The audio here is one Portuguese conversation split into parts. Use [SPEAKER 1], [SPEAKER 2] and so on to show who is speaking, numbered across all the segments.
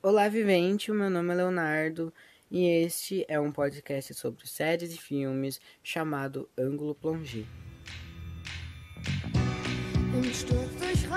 [SPEAKER 1] Olá, vivente! O meu nome é Leonardo e este é um podcast sobre séries e filmes chamado Ângulo Plongé.
[SPEAKER 2] Unendlichkeit.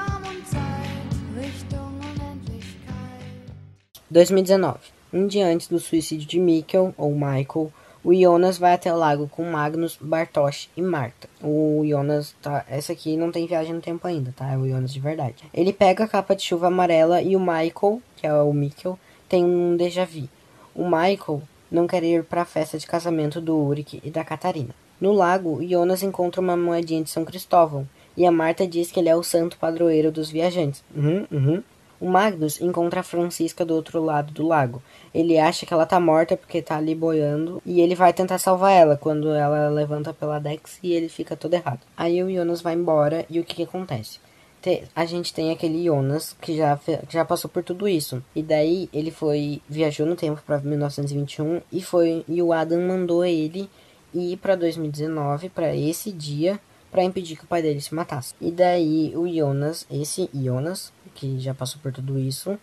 [SPEAKER 1] 2019. Um dia antes do suicídio de Mikkel, ou Michael, o Jonas vai até o lago com Magnus, Bartosz e Marta. O Jonas tá. Essa aqui não tem viagem no tempo ainda, tá? É o Jonas de verdade. Ele pega a capa de chuva amarela e o Michael, que é o Mikkel, tem um déjà vu. O Michael não quer ir para a festa de casamento do Ulrich e da Catarina. No lago, Jonas encontra uma moedinha de São Cristóvão e a Marta diz que ele é o santo padroeiro dos viajantes. Uhum, uhum. O Magnus encontra a Francisca do outro lado do lago. Ele acha que ela tá morta porque tá ali boiando e ele vai tentar salvar ela quando ela levanta pela Dex e ele fica todo errado. Aí o Jonas vai embora e o que, que acontece? Te- A gente tem aquele Jonas que já, que já passou por tudo isso. E daí ele foi viajou no tempo para 1921 e foi e o Adam mandou ele ir para 2019 para esse dia para impedir que o pai dele se matasse. E daí o Jonas, esse Jonas, que já passou por tudo isso,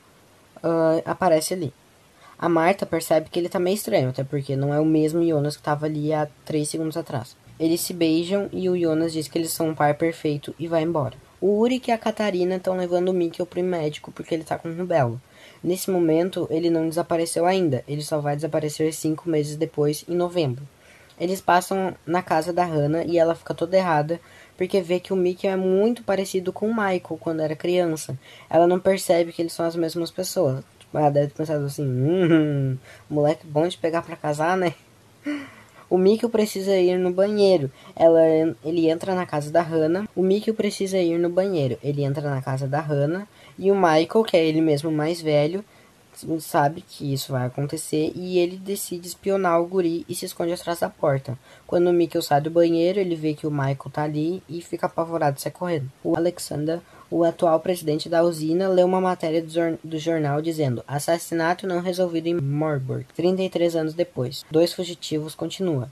[SPEAKER 1] ah, aparece ali. A Marta percebe que ele tá meio estranho, até porque não é o mesmo Jonas que tava ali há 3 segundos atrás. Eles se beijam e o Jonas diz que eles são um par perfeito e vai embora. O Uric e a Catarina estão levando o Mikkel pro médico porque ele tá com rubelo. Nesse momento, ele não desapareceu ainda, ele só vai desaparecer cinco meses depois, em novembro. Eles passam na casa da Hannah e ela fica toda errada porque vê que o Mickey é muito parecido com o Michael quando era criança. Ela não percebe que eles são as mesmas pessoas. Tipo, ela deve ter pensado assim: hum, moleque bom de pegar pra casar, né? O Mickey precisa ir no banheiro. Ela, ele entra na casa da Hannah. O Mickey precisa ir no banheiro. Ele entra na casa da Hannah. E o Michael, que é ele mesmo mais velho, sabe que isso vai acontecer e ele decide espionar o guri e se esconde atrás da porta. Quando o Mikkel sai do banheiro, ele vê que o Michael tá ali e fica apavorado e sai correndo. O Alexander, o atual presidente da usina, lê uma matéria do, jor- do jornal dizendo assassinato não resolvido em Marburg, 33 anos depois. Dois fugitivos continua.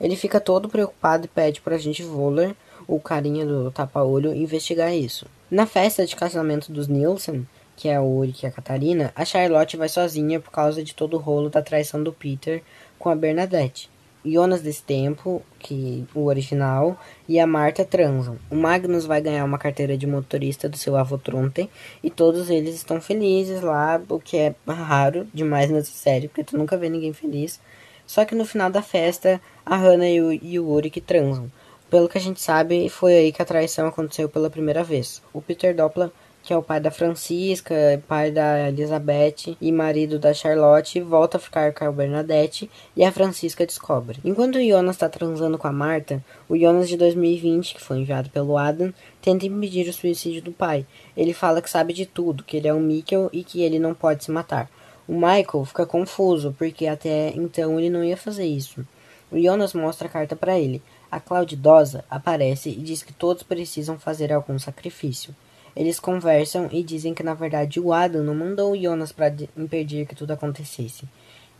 [SPEAKER 1] Ele fica todo preocupado e pede pro agente Voller, o carinha do tapa-olho, investigar isso. Na festa de casamento dos Nielsen, que é o Ulrich e a Catarina, a Charlotte vai sozinha por causa de todo o rolo da traição do Peter com a Bernadette. Jonas desse tempo, que o original, e a Marta transam. O Magnus vai ganhar uma carteira de motorista do seu avô Tronten e todos eles estão felizes lá, o que é raro demais nessa série, porque tu nunca vê ninguém feliz. Só que no final da festa, a Hannah e o, e o Ulrich transam. Pelo que a gente sabe, foi aí que a traição aconteceu pela primeira vez. O Peter Doppler, que é o pai da Francisca, pai da Elizabeth e marido da Charlotte, volta a ficar com a Bernadette e a Francisca descobre. Enquanto o Jonas está transando com a Marta, o Jonas de 2020, que foi enviado pelo Adam, tenta impedir o suicídio do pai. Ele fala que sabe de tudo, que ele é um Mikkel e que ele não pode se matar. O Michael fica confuso, porque até então ele não ia fazer isso. O Jonas mostra a carta para ele. A Claudidosa aparece e diz que todos precisam fazer algum sacrifício. Eles conversam e dizem que na verdade o Adam não mandou o Jonas para impedir que tudo acontecesse,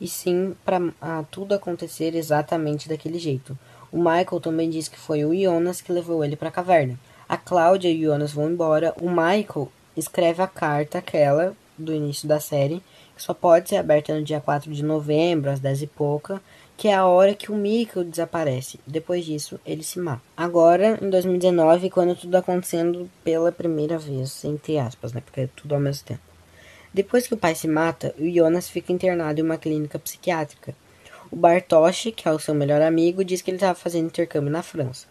[SPEAKER 1] e sim para tudo acontecer exatamente daquele jeito. O Michael também diz que foi o Jonas que levou ele para a caverna. A Cláudia e o Jonas vão embora. O Michael escreve a carta aquela do início da série, só pode ser aberta no dia 4 de novembro, às 10 e pouca, que é a hora que o Mikkel desaparece. Depois disso, ele se mata. Agora, em 2019, quando tudo acontecendo pela primeira vez, entre aspas, né? Porque é tudo ao mesmo tempo. Depois que o pai se mata, o Jonas fica internado em uma clínica psiquiátrica. O Bartosz, que é o seu melhor amigo, diz que ele estava fazendo intercâmbio na França.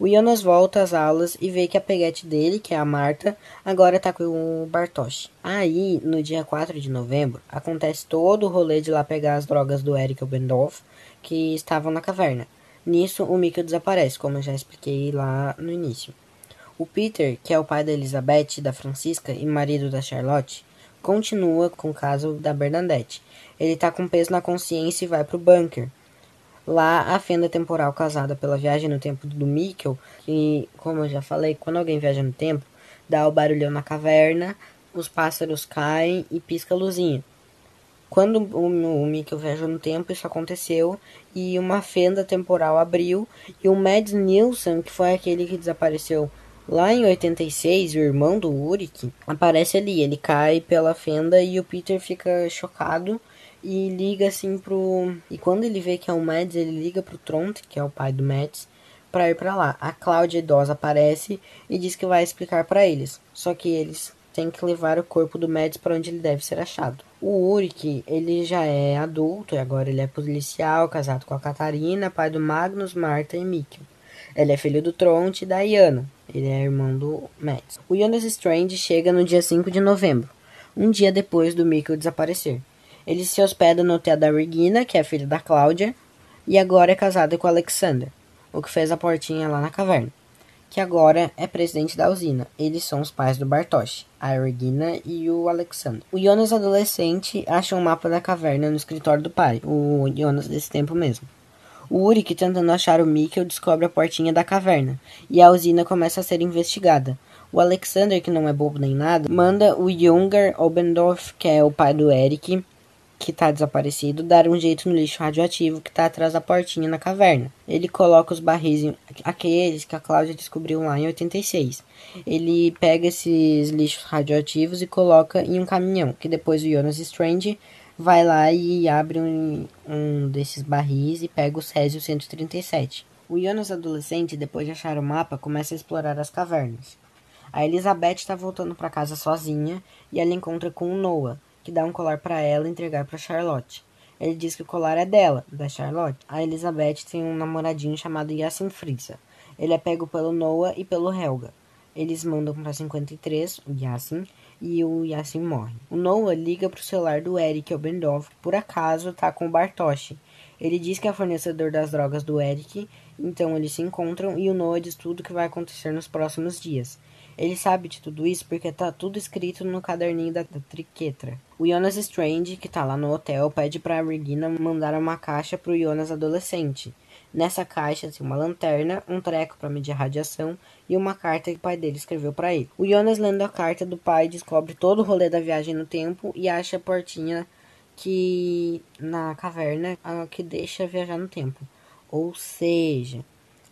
[SPEAKER 1] O Jonas volta às aulas e vê que a peguete dele, que é a Marta, agora tá com o Bartosz. Aí, no dia 4 de novembro, acontece todo o rolê de lá pegar as drogas do Eric Bendorf, que estavam na caverna. Nisso, o Mikkel desaparece, como eu já expliquei lá no início. O Peter, que é o pai da Elizabeth, da Francisca e marido da Charlotte, continua com o caso da Bernadette. Ele tá com peso na consciência e vai pro bunker. Lá, a fenda temporal causada pela viagem no tempo do Mikkel, que, como eu já falei, quando alguém viaja no tempo, dá o barulhão na caverna, os pássaros caem e pisca a luzinha. Quando o, o Mikkel viajou no tempo, isso aconteceu e uma fenda temporal abriu e o Mads Nielsen, que foi aquele que desapareceu Lá em 86, o irmão do Uric aparece ali. Ele cai pela fenda e o Peter fica chocado e liga assim pro. E quando ele vê que é o Mads, ele liga pro Tront, que é o pai do Mads, para ir para lá. A Cláudia idosa aparece e diz que vai explicar para eles. Só que eles têm que levar o corpo do Mads para onde ele deve ser achado. O Uric, ele já é adulto e agora ele é policial, casado com a Catarina, pai do Magnus, Marta e Mikkel. Ele é filho do Tront e da Iana. Ele é irmão do Mads. O Jonas Strange chega no dia 5 de novembro, um dia depois do Mikkel desaparecer. Ele se hospeda no hotel da Regina, que é filha da Cláudia, e agora é casado com Alexander, o que fez a portinha lá na caverna, que agora é presidente da usina. Eles são os pais do Bartosz, a Regina e o Alexander. O Jonas adolescente acha um mapa da caverna no escritório do pai, o Jonas desse tempo mesmo. O Uric, tentando achar o Mikkel, descobre a portinha da caverna, e a usina começa a ser investigada. O Alexander, que não é bobo nem nada, manda o Junger Obendorf, que é o pai do Eric, que tá desaparecido, dar um jeito no lixo radioativo que tá atrás da portinha na caverna. Ele coloca os barris, em, aqueles que a Cláudia descobriu lá em 86. Ele pega esses lixos radioativos e coloca em um caminhão, que depois o Jonas Strange vai lá e abre um, um desses barris e pega o Césio 137. O Jonas adolescente, depois de achar o mapa, começa a explorar as cavernas. A Elizabeth está voltando para casa sozinha e ela encontra com o Noah, que dá um colar para ela entregar para Charlotte. Ele diz que o colar é dela, da Charlotte. A Elizabeth tem um namoradinho chamado Yasin Frisa. Ele é pego pelo Noah e pelo Helga. Eles mandam para 53, o Yasin, e o Yasin morre. O Noah liga pro celular do Eric Obendorf, que por acaso tá com o Bartosz. Ele diz que é fornecedor das drogas do Eric, então eles se encontram e o Noah diz tudo o que vai acontecer nos próximos dias. Ele sabe de tudo isso porque tá tudo escrito no caderninho da, da Triquetra. O Jonas Strange, que tá lá no hotel, pede pra Regina mandar uma caixa pro Jonas adolescente. Nessa caixa tem uma lanterna, um treco para medir a radiação e uma carta que o pai dele escreveu para ele. O Jonas, lendo a carta do pai, descobre todo o rolê da viagem no tempo e acha a portinha que na caverna que deixa viajar no tempo. Ou seja,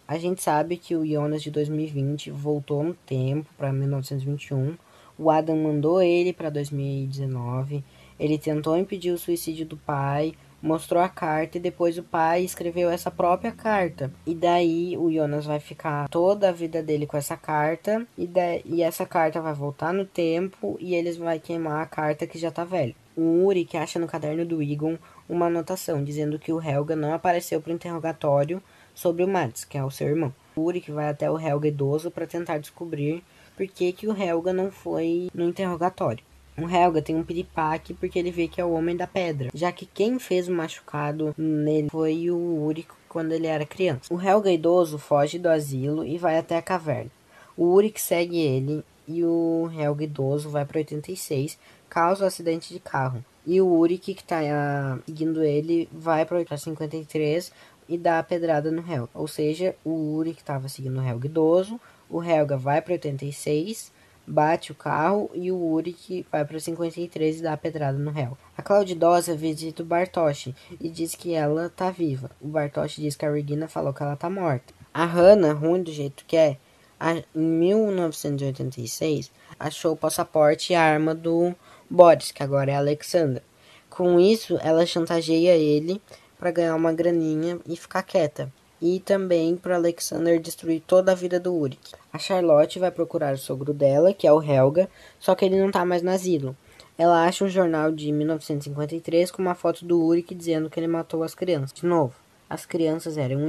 [SPEAKER 1] a gente sabe que o Jonas de 2020 voltou no tempo para 1921. O Adam mandou ele para 2019. Ele tentou impedir o suicídio do pai, mostrou a carta e depois o pai escreveu essa própria carta. E daí o Jonas vai ficar toda a vida dele com essa carta e, de, e essa carta vai voltar no tempo e eles vão queimar a carta que já tá velha. O Uri que acha no caderno do Egon uma anotação dizendo que o Helga não apareceu para o interrogatório sobre o Mads, que é o seu irmão. O Uri vai até o Helga idoso para tentar descobrir por que, que o Helga não foi no interrogatório. O Helga tem um piripaque porque ele vê que é o homem da pedra, já que quem fez o machucado nele foi o Uri quando ele era criança. O Helga idoso foge do asilo e vai até a caverna. O Uric segue ele e o Helga idoso vai para 86, causa um acidente de carro. E o Uric, que está uh, seguindo ele, vai para 53, e dá a pedrada no Helga. Ou seja, o Uri que estava seguindo o Helga idoso, o Helga vai para 86, bate o carro e o Uri que vai para 53 e dá a pedrada no Helga. A Cláudia idosa visita o Bartosz e diz que ela tá viva. O Bartosz diz que a Regina falou que ela tá morta. A Hannah, ruim do jeito que é, em 1986 achou o passaporte e a arma do Boris, que agora é Alexander. Com isso, ela chantageia ele para ganhar uma graninha e ficar quieta. E também para Alexander destruir toda a vida do Uric. A Charlotte vai procurar o sogro dela, que é o Helga, só que ele não tá mais no asilo. Ela acha um jornal de 1953 com uma foto do Uric dizendo que ele matou as crianças. De novo, as crianças eram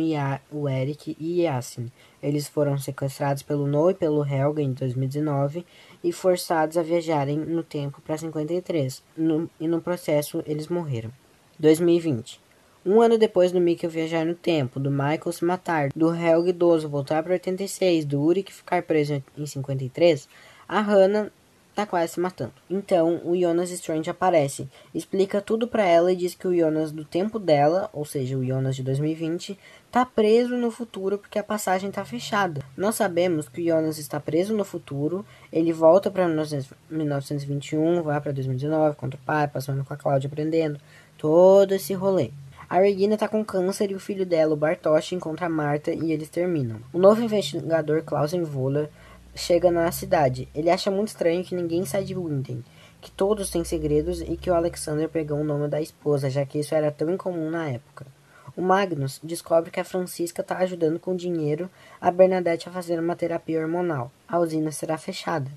[SPEAKER 1] o Eric e Yasin. Eles foram sequestrados pelo Noah e pelo Helga em 2019 e forçados a viajarem no tempo para 53. No, e no processo eles morreram. 2020. Um ano depois do Mikkel viajar no tempo, do Michael se matar, do Helg idoso voltar para 86, do Uric ficar preso em 53, a Hannah tá quase se matando. Então, o Jonas Strange aparece, explica tudo para ela e diz que o Jonas do tempo dela, ou seja, o Jonas de 2020, tá preso no futuro porque a passagem tá fechada. Nós sabemos que o Jonas está preso no futuro, ele volta para 1921, vai para 2019 contra o pai, passando com a Cláudia aprendendo, todo esse rolê. A Regina tá com câncer e o filho dela, o Bartosz, encontra a Marta e eles terminam. O novo investigador Klausen Voller chega na cidade. Ele acha muito estranho que ninguém sai de Winden, que todos têm segredos e que o Alexander pegou o nome da esposa, já que isso era tão incomum na época. O Magnus descobre que a Francisca está ajudando com dinheiro a Bernadette a fazer uma terapia hormonal. A usina será fechada.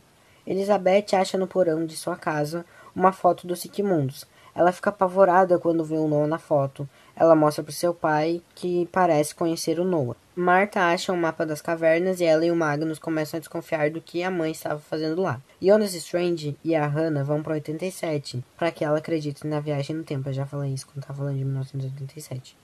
[SPEAKER 1] Elizabeth acha no porão de sua casa uma foto dos Sigmundos. Ela fica apavorada quando vê o Noah na foto. Ela mostra para seu pai, que parece conhecer o Noah. Marta acha um mapa das cavernas e ela e o Magnus começam a desconfiar do que a mãe estava fazendo lá. Jonas Strange e a Hannah vão para 87, para que ela acredite na viagem no tempo. Eu já falei isso quando estava falando de 1987.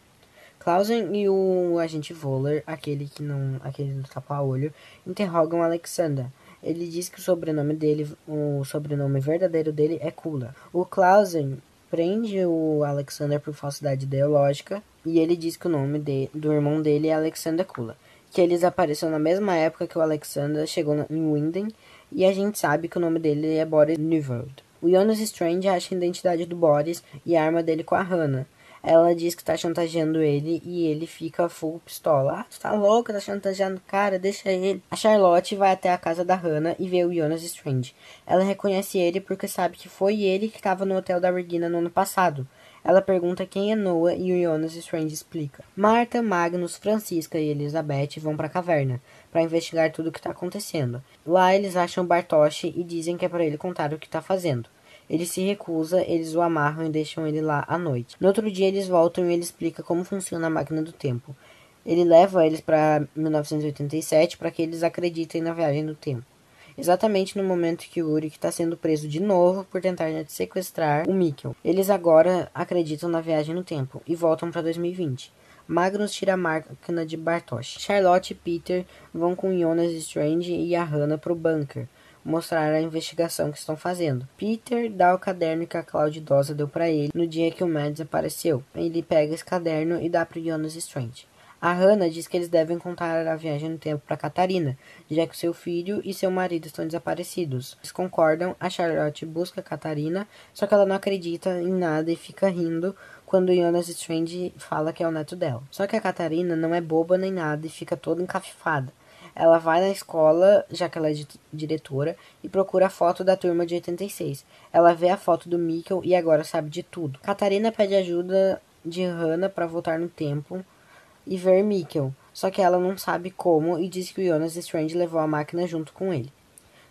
[SPEAKER 1] Clausen e o agente Voller, aquele que não, aquele do tapa-olho, interrogam Alexander. Ele diz que o sobrenome dele, o sobrenome verdadeiro dele é Kula. O Clausen prende o Alexander por falsidade ideológica e ele diz que o nome de, do irmão dele é Alexander Kula. Que eles apareceram na mesma época que o Alexander chegou em Winden e a gente sabe que o nome dele é Boris Newvold. O Jonas Strange acha a identidade do Boris e a arma dele com a Hannah. Ela diz que tá chantageando ele e ele fica full pistola. Ah, tu tá louca, tá chantageando o cara, deixa ele. A Charlotte vai até a casa da Hannah e vê o Jonas Strange. Ela reconhece ele porque sabe que foi ele que estava no hotel da Regina no ano passado. Ela pergunta quem é Noah e o Jonas Strange explica. Marta, Magnus, Francisca e Elizabeth vão para a caverna para investigar tudo o que está acontecendo. Lá eles acham Bartoshi e dizem que é para ele contar o que está fazendo. Ele se recusa, eles o amarram e deixam ele lá à noite. No outro dia eles voltam e ele explica como funciona a máquina do tempo. Ele leva eles para 1987 para que eles acreditem na viagem do tempo. Exatamente no momento que Uric está sendo preso de novo por tentar sequestrar o Mikkel. Eles agora acreditam na viagem no tempo e voltam para 2020. Magnus tira a máquina de Bartosz. Charlotte e Peter vão com Jonas Strange e a Hannah para o bunker mostrar a investigação que estão fazendo. Peter dá o caderno que a Cláudia idosa deu para ele no dia que o Mads apareceu. Ele pega esse caderno e dá para Jonas Strange. A Hannah diz que eles devem contar a viagem no tempo para Catarina, já que seu filho e seu marido estão desaparecidos. Eles concordam, a Charlotte busca Catarina, só que ela não acredita em nada e fica rindo quando Jonas Strange fala que é o neto dela. Só que a Catarina não é boba nem nada e fica toda encafifada. Ela vai na escola, já que ela é diretora, e procura a foto da turma de 86. Ela vê a foto do Mikkel e agora sabe de tudo. Catarina pede ajuda de Hannah para voltar no tempo e ver Mikkel, só que ela não sabe como e diz que o Jonas Strange levou a máquina junto com ele.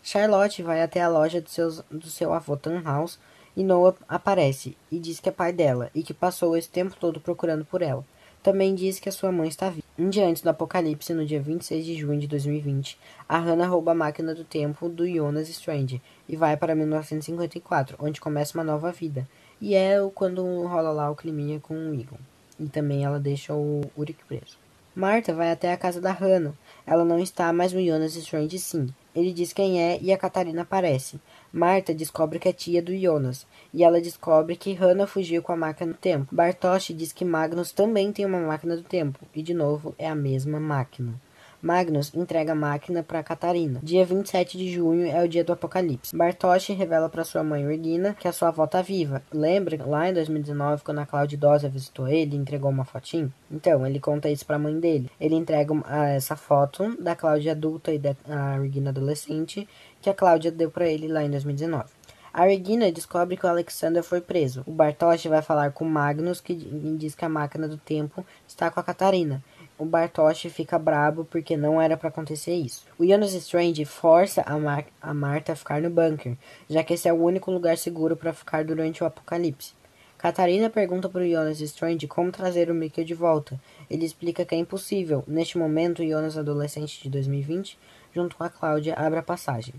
[SPEAKER 1] Charlotte vai até a loja do, seus, do seu avô Tannhaus e Noah aparece e diz que é pai dela e que passou esse tempo todo procurando por ela. Também diz que a sua mãe está viva. Um dia antes do apocalipse, no dia 26 de junho de 2020, a Hannah rouba a máquina do tempo do Jonas Strange e vai para 1954, onde começa uma nova vida. E é quando rola lá o climinha com o Egon. E também ela deixa o Uric preso. Marta vai até a casa da Hannah. Ela não está, mas o Jonas Strange sim. Ele diz quem é e a Catarina aparece. Marta descobre que é tia do Jonas, e ela descobre que Hannah fugiu com a máquina do tempo. Bartosz diz que Magnus também tem uma máquina do tempo, e de novo é a mesma máquina. Magnus entrega a máquina para Catarina. Dia 27 de junho é o dia do apocalipse. Bartosz revela para sua mãe Regina que a sua avó tá viva. Lembra lá em 2019 quando a Cláudia idosa visitou ele e entregou uma fotinho? Então, ele conta isso para a mãe dele. Ele entrega essa foto da Cláudia adulta e da Regina adolescente que a Cláudia deu para ele lá em 2019. A Regina descobre que o Alexander foi preso. O Bartosz vai falar com Magnus, que diz que a máquina do tempo está com a Catarina o Bartosz fica brabo porque não era para acontecer isso. O Jonas Strange força a, Mar a Marta a ficar no bunker, já que esse é o único lugar seguro para ficar durante o apocalipse. Catarina pergunta para o Jonas Strange como trazer o Mickey de volta. Ele explica que é impossível. Neste momento, Jonas, adolescente de 2020, junto com a Cláudia, abre a passagem.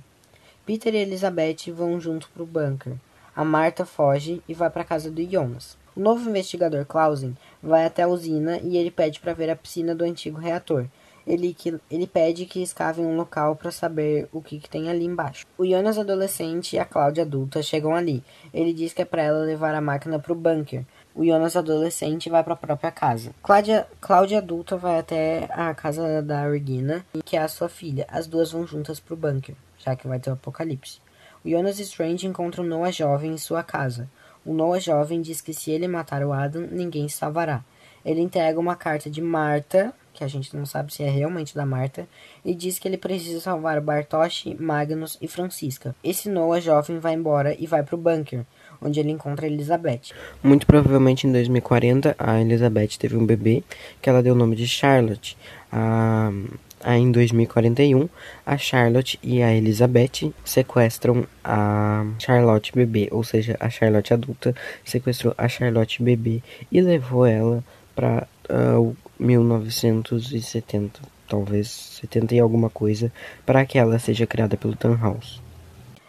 [SPEAKER 1] Peter e Elizabeth vão junto para o bunker. A Marta foge e vai para a casa do Jonas. O novo investigador Clausen vai até a usina e ele pede para ver a piscina do antigo reator. Ele, que, ele pede que escavem um local para saber o que, que, tem ali embaixo. O Jonas adolescente e a Cláudia adulta chegam ali. Ele diz que é para ela levar a máquina para o bunker. O Jonas adolescente vai para a própria casa. Cláudia, Cláudia adulta vai até a casa da Regina, que é a sua filha. As duas vão juntas para o bunker, já que vai ter o apocalipse. O Jonas Strange encontra o Noah jovem em sua casa. O Noah jovem diz que se ele matar o Adam, ninguém se salvará. ele entrega uma carta de Marta, que a gente não sabe se é realmente da Marta, e diz que ele precisa salvar Bartosz, Magnus e Francisca. Esse Noah jovem vai embora e vai pro bunker, onde ele encontra Elizabeth.
[SPEAKER 3] Muito provavelmente em 2040, a Elizabeth teve um bebê que ela deu o nome de Charlotte. Ah, aí em 2041, a Charlotte e a Elizabeth sequestram a Charlotte bebê, ou seja, a Charlotte adulta sequestrou a Charlotte bebê e levou ela para uh, 1970, talvez 70 e alguma coisa, para que ela seja criada pelo Tannhaus.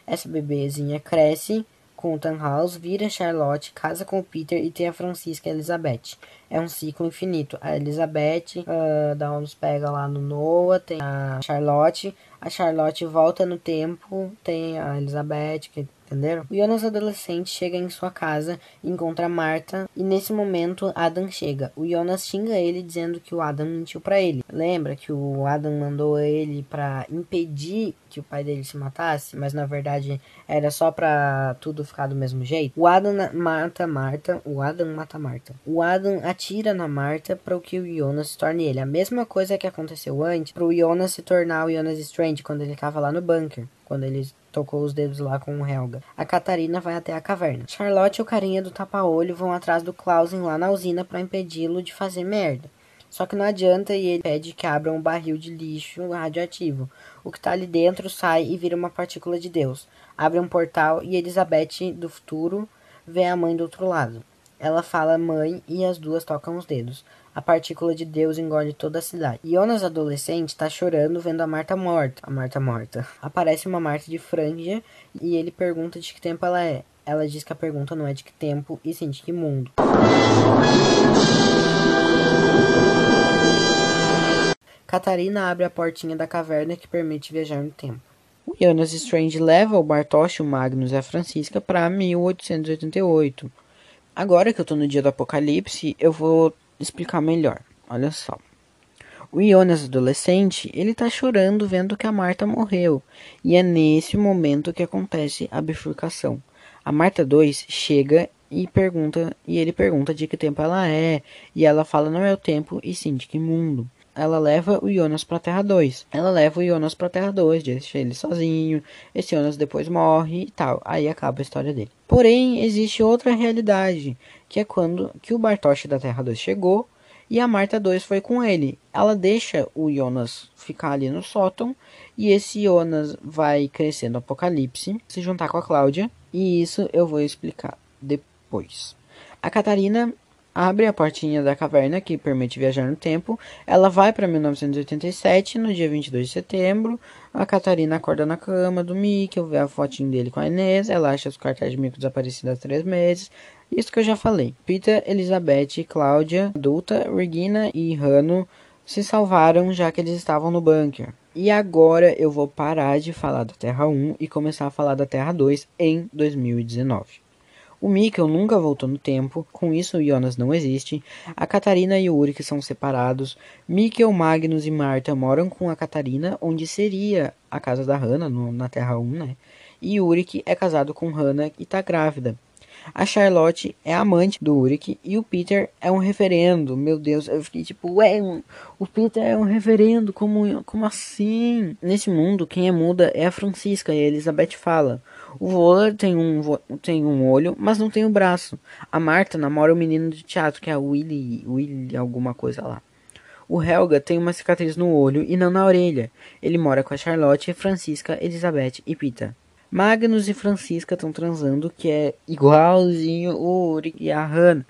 [SPEAKER 1] Essa bebezinha cresce com Tannhaus, vira Charlotte, casa com Peter e tem a Francisca Elizabeth. É um ciclo infinito. A Elizabeth uh, dá uns pega lá no Noah, tem a Charlotte, a Charlotte volta no tempo, tem a Elizabeth, que entenderam? O Jonas adolescente chega em sua casa, encontra Marta e nesse momento Adam chega. O Jonas xinga ele dizendo que o Adam mentiu para ele. Lembra que o Adam mandou ele para impedir que o pai dele se matasse, mas na verdade era só para tudo ficar do mesmo jeito. O Adam mata Marta, o Adam mata Marta. O Adam atira na Marta para que o Jonas se torne ele. A mesma coisa que aconteceu antes para o Jonas se tornar o Jonas Strange quando ele estava lá no bunker, quando ele tocou os dedos lá com o Helga. A Catarina vai até a caverna. Charlotte e o carinha do tapa-olho vão atrás do Clausen lá na usina para impedi-lo de fazer merda. Só que não adianta e ele pede que abram um barril de lixo radioativo. O que tá ali dentro sai e vira uma partícula de Deus. Abre um portal e Elizabeth do futuro vê a mãe do outro lado. Ela fala mãe e as duas tocam os dedos. A partícula de Deus engole toda a cidade. Jonas, adolescente, está chorando vendo a Marta morta. A Marta morta. Aparece uma Marta de franja e ele pergunta de que tempo ela é. Ela diz que a pergunta não é de que tempo, e sim de que mundo. Catarina abre a portinha da caverna que permite viajar no tempo. O Jonas Strange leva o Bartosz, o Magnus e a Francisca para 1888. Agora que eu tô no dia do apocalipse, eu vou explicar melhor. Olha só. O Jonas adolescente, ele tá chorando vendo que a Marta morreu. E é nesse momento que acontece a bifurcação. A Marta 2 chega e pergunta, e ele pergunta de que tempo ela é, e ela fala não é o tempo e sim de que mundo ela leva o Jonas pra Terra 2. Ela leva o Jonas pra Terra 2, deixa ele sozinho. Esse Jonas depois morre e tal. Aí acaba a história dele. Porém, existe outra realidade, que é quando que o Bartosz da Terra 2 chegou e a Marta 2 foi com ele. Ela deixa o Jonas ficar ali no sótão e esse Jonas vai crescendo no apocalipse, se juntar com a Cláudia, e isso eu vou explicar depois. A Catarina abre a portinha da caverna que permite viajar no tempo. Ela vai para 1987, no dia 22 de setembro. A Catarina acorda na cama do Mickey, vê a fotinho dele com a Inês. Ela acha os cartazes de Mickey desaparecidos há três meses. Isso que eu já falei. Peter, Elizabeth, Cláudia, adulta, Regina e Rano se salvaram já que eles estavam no bunker. E agora eu vou parar de falar da Terra 1 e começar a falar da Terra 2 em 2019. O Mikkel nunca voltou no tempo, com isso Jonas não existe. A Catarina e o Ulrich são separados. Mikkel, Magnus e Marta moram com a Catarina, onde seria a casa da Hannah, no, na Terra 1, né? E Ulrich é casado com Hannah e tá grávida. A Charlotte é amante do Ulrich e o Peter é um referendo. Meu Deus, eu fiquei tipo, ué, o Peter é um referendo, como, como assim? Nesse mundo, quem é muda é a Francisca e a Elizabeth fala. O Voller tem um, tem um olho, mas não tem um braço. A Marta namora o um menino de teatro, que é o Willy, Willy alguma coisa lá. O Helga tem uma cicatriz no olho e não na orelha. Ele mora com a Charlotte, Francisca, Elizabeth e Pita. Magnus e Francisca estão transando, que é igualzinho o Uri e a Hannah,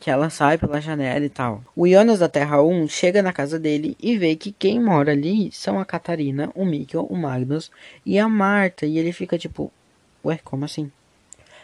[SPEAKER 1] que ela sai pela janela e tal. O Jonas da Terra 1 chega na casa dele e vê que quem mora ali são a Catarina, o Mikkel, o Magnus e a Marta. E ele fica tipo, Ué, como assim?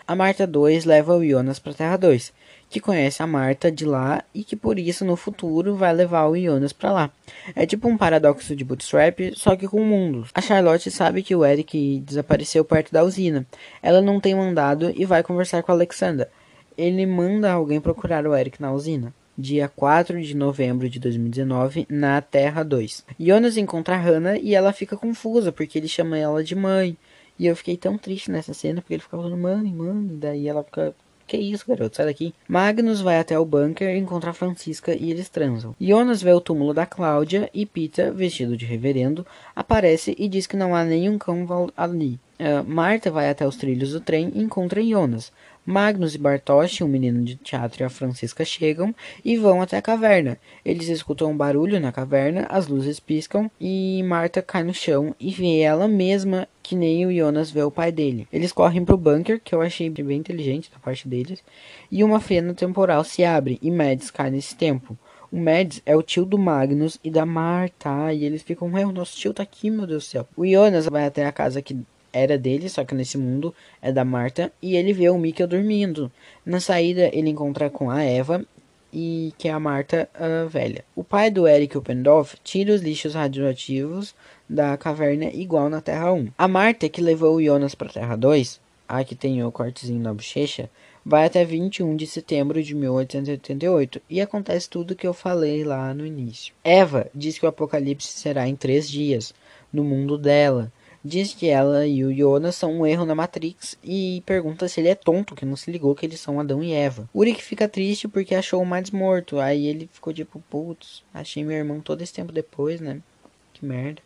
[SPEAKER 1] A Marta 2 leva o Jonas para Terra 2, que conhece a Marta de lá e que por isso no futuro vai levar o Jonas para lá. É tipo um paradoxo de Bootstrap, só que com mundos. A Charlotte sabe que o Eric desapareceu perto da usina. Ela não tem mandado e vai conversar com a Alexandra. Ele manda alguém procurar o Eric na usina. Dia 4 de novembro de 2019, na Terra 2. Jonas encontra Hannah e ela fica confusa porque ele chama ela de mãe. E eu fiquei tão triste nessa cena, porque ele ficava falando, mãe, mãe, daí ela fica Que isso, garoto? Sai daqui. Magnus vai até o bunker encontrar Francisca e eles transam. Jonas vê o túmulo da Cláudia e Peter, vestido de reverendo, aparece e diz que não há nenhum cão ali. Uh, Marta vai até os trilhos do trem e encontra Jonas. Magnus e Bartosz, um menino de teatro e a Francisca chegam e vão até a caverna. Eles escutam um barulho na caverna, as luzes piscam e Marta cai no chão e vê ela mesma que nem o Jonas vê o pai dele. Eles correm pro bunker, que eu achei bem inteligente da parte deles, e uma fenda temporal se abre e Mads cai nesse tempo. O Mads é o tio do Magnus e da Marta, e eles ficam, meu, nosso tio tá aqui, meu Deus do céu. O Jonas vai até a casa que era dele, só que nesse mundo é da Marta, e ele vê o Mikkel dormindo. Na saída, ele encontra com a Eva, e que é a Marta a velha. O pai do Eric Oppendorf tira os lixos radioativos da caverna igual na Terra 1. A Marta, que levou o Jonas para Terra 2, a que tem o cortezinho na bochecha, vai até 21 de setembro de 1888 e acontece tudo que eu falei lá no início. Eva diz que o apocalipse será em três dias, no mundo dela, diz que ela e o Jonas são um erro na Matrix e pergunta se ele é tonto, que não se ligou que eles são Adão e Eva. Uric fica triste porque achou o Mads morto. Aí ele ficou tipo, putz, achei meu irmão todo esse tempo depois, né? Que merda.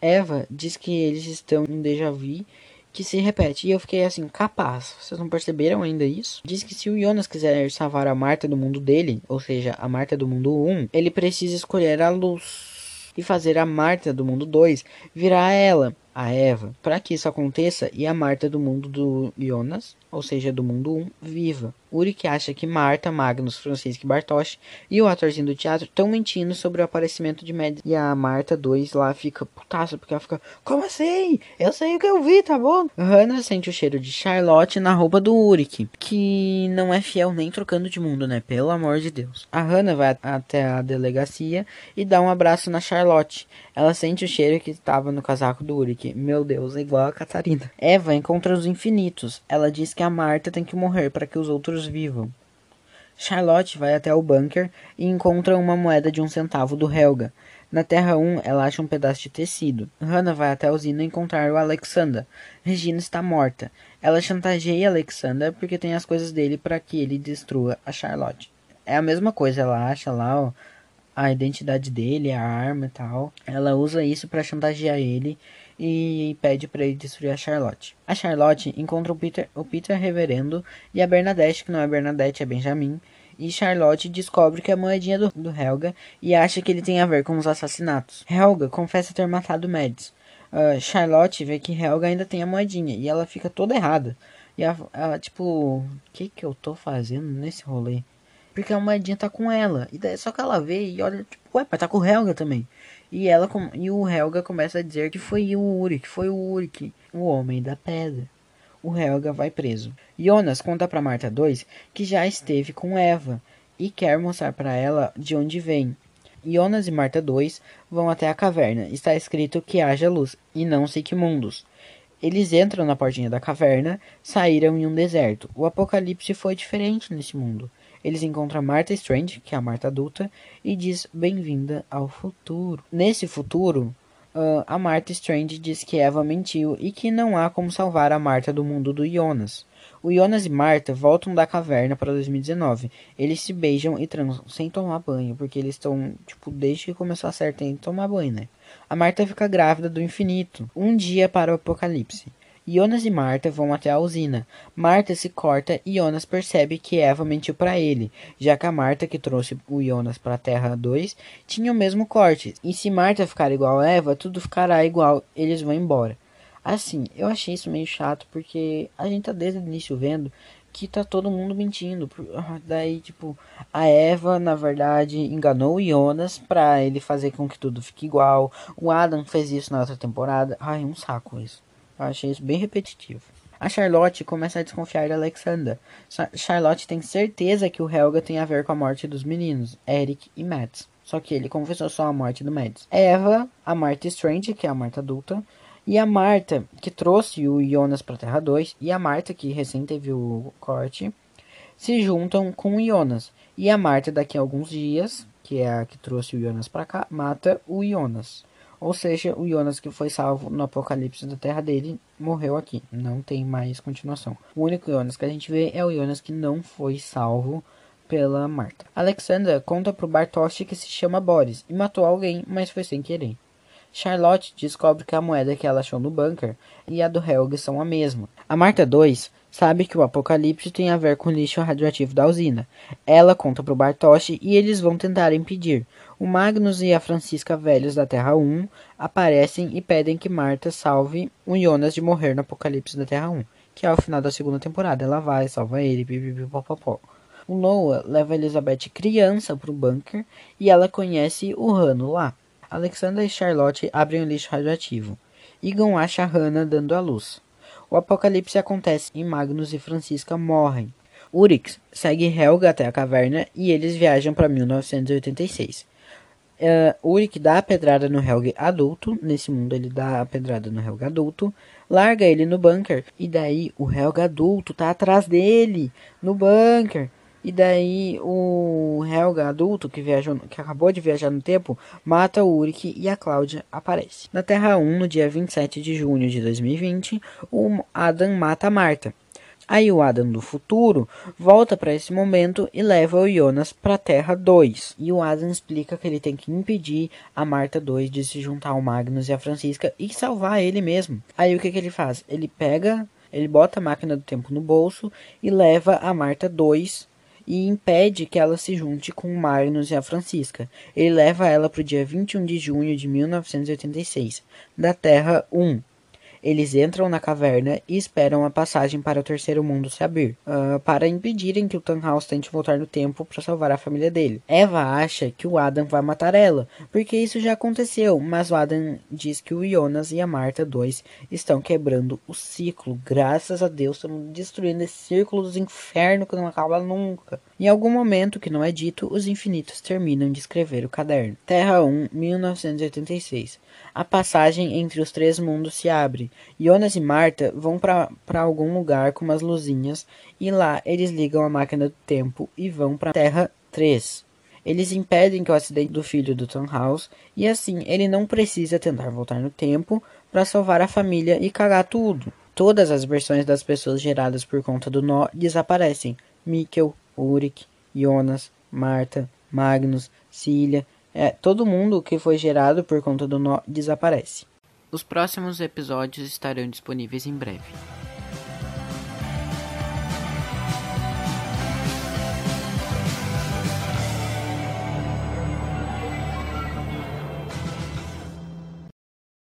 [SPEAKER 1] Eva diz que eles estão em déjà vu que se repete. E eu fiquei assim, capaz. Vocês não perceberam ainda isso? Diz que se o Jonas quiser salvar a Marta do mundo dele, ou seja, a Marta do mundo 1, ele precisa escolher a luz e fazer a Marta do mundo 2 virar ela a Eva, para que isso aconteça e a Marta do mundo do Jonas, ou seja, do mundo 1, viva. Uric acha que Marta, Magnus, Francisco e Bartosz e o atorzinho do teatro estão mentindo sobre o aparecimento de Mads. E a Marta 2 lá fica putaça, porque ela fica, como assim? Eu sei o que eu vi, tá bom? Hannah sente o cheiro de Charlotte na roupa do Uric, que não é fiel nem trocando de mundo, né? Pelo amor de Deus. A Hannah vai até a delegacia e dá um abraço na Charlotte. Ela sente o cheiro que estava no casaco do Uric. Meu Deus, é igual a Catarina. Eva encontra os infinitos. Ela diz que a Marta tem que morrer para que os outros vivam. Charlotte vai até o bunker e encontra uma moeda de um centavo do Helga. Na Terra 1, ela acha um pedaço de tecido. Hannah vai até a usina encontrar o Alexander. Regina está morta. Ela chantageia Alexander porque tem as coisas dele para que ele destrua a Charlotte. É a mesma coisa, ela acha lá ó, a identidade dele, a arma e tal. Ela usa isso para chantagear ele e pede para ele destruir a Charlotte. A Charlotte encontra o Peter, o Peter reverendo e a Bernadette, que não é Bernadette, é Benjamin. E Charlotte descobre que é a moedinha do, do Helga e acha que ele tem a ver com os assassinatos. Helga confessa ter matado Mads. Uh, Charlotte vê que Helga ainda tem a moedinha e ela fica toda errada. E ela, ela tipo, o que que eu tô fazendo nesse rolê? Porque a moedinha tá com ela. E daí só que ela vê e olha, tipo, ué, mas tá com o Helga também. E ela e o Helga começa a dizer que foi o Uri, que foi o Uri, o homem da pedra. O Helga vai preso. Jonas conta para Marta 2 que já esteve com Eva e quer mostrar para ela de onde vem. Jonas e Marta 2 vão até a caverna. Está escrito que haja luz e não sei que mundos. Eles entram na portinha da caverna, saíram em um deserto. O apocalipse foi diferente nesse mundo. Eles encontram Martha Strange, que é a Marta adulta, e diz bem-vinda ao futuro. Nesse futuro, uh, a Martha Strange diz que Eva mentiu e que não há como salvar a Marta do mundo do Jonas. O Jonas e Marta voltam da caverna para 2019. Eles se beijam e transam sem tomar banho, porque eles estão, tipo, desde que começou a série tem que tomar banho, né? A Marta fica grávida do infinito. Um dia para o apocalipse. Jonas e Marta vão até a usina. Marta se corta e Jonas percebe que Eva mentiu para ele, já que a Marta que trouxe o Jonas para a Terra 2 tinha o mesmo corte. E se Marta ficar igual a Eva, tudo ficará igual, eles vão embora. Assim, eu achei isso meio chato porque a gente tá desde o início vendo que tá todo mundo mentindo. Ah, daí, tipo, a Eva, na verdade, enganou o Jonas pra ele fazer com que tudo fique igual. O Adam fez isso na outra temporada. Ai, um saco isso. Eu achei isso bem repetitivo. A Charlotte começa a desconfiar de Alexander. Charlotte tem certeza que o Helga tem a ver com a morte dos meninos, Eric e Mads. Só que ele confessou só a morte do Mads. Eva, a Marta Strange, que é a Marta adulta, e a Marta, que trouxe o Jonas para Terra 2, e a Marta, que recém teve o corte, se juntam com o Jonas. E a Marta, daqui a alguns dias, que é a que trouxe o Jonas para cá, mata o Jonas. Ou seja, o Jonas que foi salvo no apocalipse da terra dele morreu aqui. Não tem mais continuação. O único Jonas que a gente vê é o Jonas que não foi salvo pela Marta. Alexandra conta pro Bartosz que se chama Boris e matou alguém, mas foi sem querer. Charlotte descobre que a moeda que ela achou no bunker e a do Helg são a mesma. A Marta 2 sabe que o apocalipse tem a ver com o lixo radioativo da usina. Ela conta pro Bartosz e eles vão tentar impedir. O Magnus e a Francisca Velhos da Terra 1 aparecem e pedem que Marta salve o Jonas de morrer no apocalipse da Terra 1, que é o final da segunda temporada. Ela vai, salva ele, pipipipopopó. O Noah leva Elizabeth criança pro bunker e ela conhece o Rano lá. Alexandra e Charlotte abrem o lixo radioativo. Egon acha Hannah dando à luz. O apocalipse acontece e Magnus e Francisca morrem. Urix segue Helga até a caverna e eles viajam para 1986. Uh, Ulrich dá a pedrada no Helg adulto, nesse mundo ele dá a pedrada no Helg adulto, larga ele no bunker, e daí o Helg adulto tá atrás dele, no bunker. E daí o Helga adulto que viajou, que acabou de viajar no tempo, mata o Ulrich e a Cláudia aparece. Na Terra 1, no dia 27 de junho de 2020, o Adam mata a Marta. Aí o Adam do futuro volta para esse momento e leva o Jonas para Terra 2. E o Adam explica que ele tem que impedir a Marta 2 de se juntar ao Magnus e a Francisca e salvar ele mesmo. Aí o que, que ele faz? Ele pega, ele bota a máquina do tempo no bolso e leva a Marta 2 e impede que ela se junte com Magnus e a Francisca. Ele leva ela para o dia 21 de junho de 1986, da Terra 1. Eles entram na caverna e esperam a passagem para o terceiro mundo se abrir, uh, para impedirem que o Tannhaus tente voltar no tempo para salvar a família dele. Eva acha que o Adam vai matar ela, porque isso já aconteceu, mas o Adam diz que o Jonas e a Marta 2 estão quebrando o ciclo. Graças a Deus, estamos destruindo esse círculo dos infernos que não acaba nunca. Em algum momento que não é dito, os infinitos terminam de escrever o caderno. Terra 1, 1986. A passagem entre os três mundos se abre. Jonas e Marta vão para algum lugar com umas luzinhas e lá eles ligam a máquina do tempo e vão para Terra 3. Eles impedem que o acidente do filho do Tom House e assim ele não precisa tentar voltar no tempo para salvar a família e cagar tudo. Todas as versões das pessoas geradas por conta do nó desaparecem. Mikkel, Ulrich, Jonas, Marta, Magnus, Cilia, é, todo mundo que foi gerado por conta do nó desaparece. Os próximos episódios estarão disponíveis em breve.